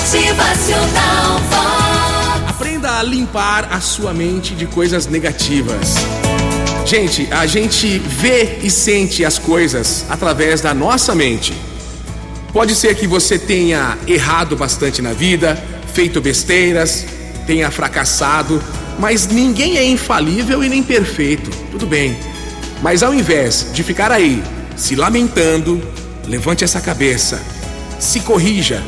Motivacional Vox. Aprenda a limpar a sua mente de coisas negativas. Gente, a gente vê e sente as coisas através da nossa mente. Pode ser que você tenha errado bastante na vida, feito besteiras, tenha fracassado, mas ninguém é infalível e nem perfeito. Tudo bem. Mas ao invés de ficar aí se lamentando, levante essa cabeça, se corrija,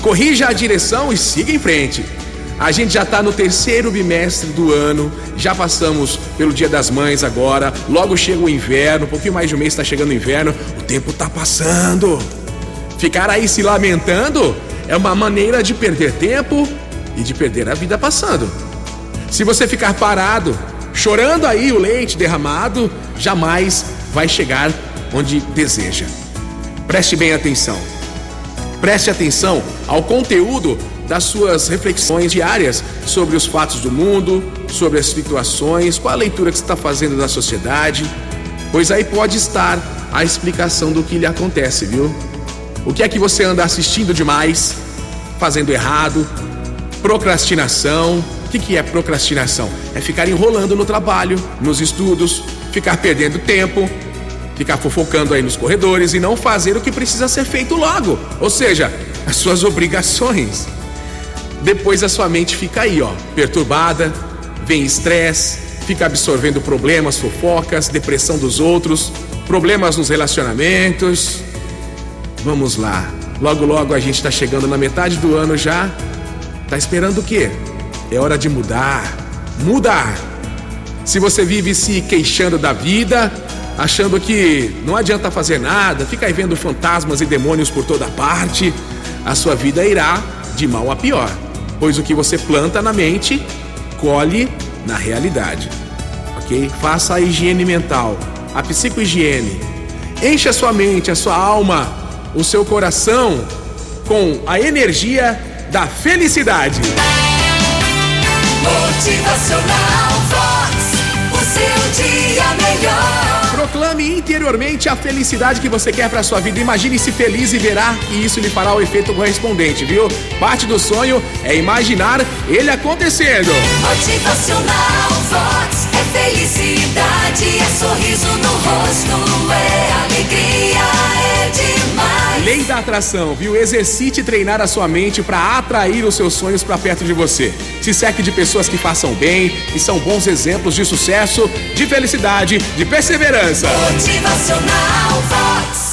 corrija a direção e siga em frente. A gente já está no terceiro bimestre do ano, já passamos pelo Dia das Mães agora, logo chega o inverno, um pouquinho mais de um mês está chegando o inverno, o tempo está passando. Ficar aí se lamentando é uma maneira de perder tempo e de perder a vida passando. Se você ficar parado, chorando aí o leite derramado, jamais vai chegar onde deseja. Preste bem atenção. Preste atenção ao conteúdo das suas reflexões diárias sobre os fatos do mundo, sobre as situações, qual a leitura que você está fazendo da sociedade, pois aí pode estar a explicação do que lhe acontece, viu? O que é que você anda assistindo demais, fazendo errado, procrastinação. O que, que é procrastinação? É ficar enrolando no trabalho, nos estudos, ficar perdendo tempo, ficar fofocando aí nos corredores e não fazer o que precisa ser feito logo, ou seja, as suas obrigações. Depois a sua mente fica aí, ó, perturbada, vem estresse, fica absorvendo problemas, fofocas, depressão dos outros, problemas nos relacionamentos. Vamos lá. Logo logo a gente está chegando na metade do ano já. Tá esperando o quê? É hora de mudar. Mudar. Se você vive se queixando da vida, achando que não adianta fazer nada, fica aí vendo fantasmas e demônios por toda parte, a sua vida irá de mal a pior. Pois o que você planta na mente, colhe na realidade. Ok? Faça a higiene mental, a psicohigiene. Encha a sua mente, a sua alma, o seu coração com a energia da felicidade. Motivacional Proclame interiormente a felicidade que você quer para sua vida. Imagine-se feliz e verá que isso lhe fará o efeito correspondente, viu? Parte do sonho é imaginar ele acontecendo. Motivacional Vox. É felicidade, é sorriso no rosto, é da atração, viu? Exercite treinar a sua mente para atrair os seus sonhos para perto de você. Se cerque de pessoas que façam bem, que são bons exemplos de sucesso, de felicidade, de perseverança. Motivacional Vox.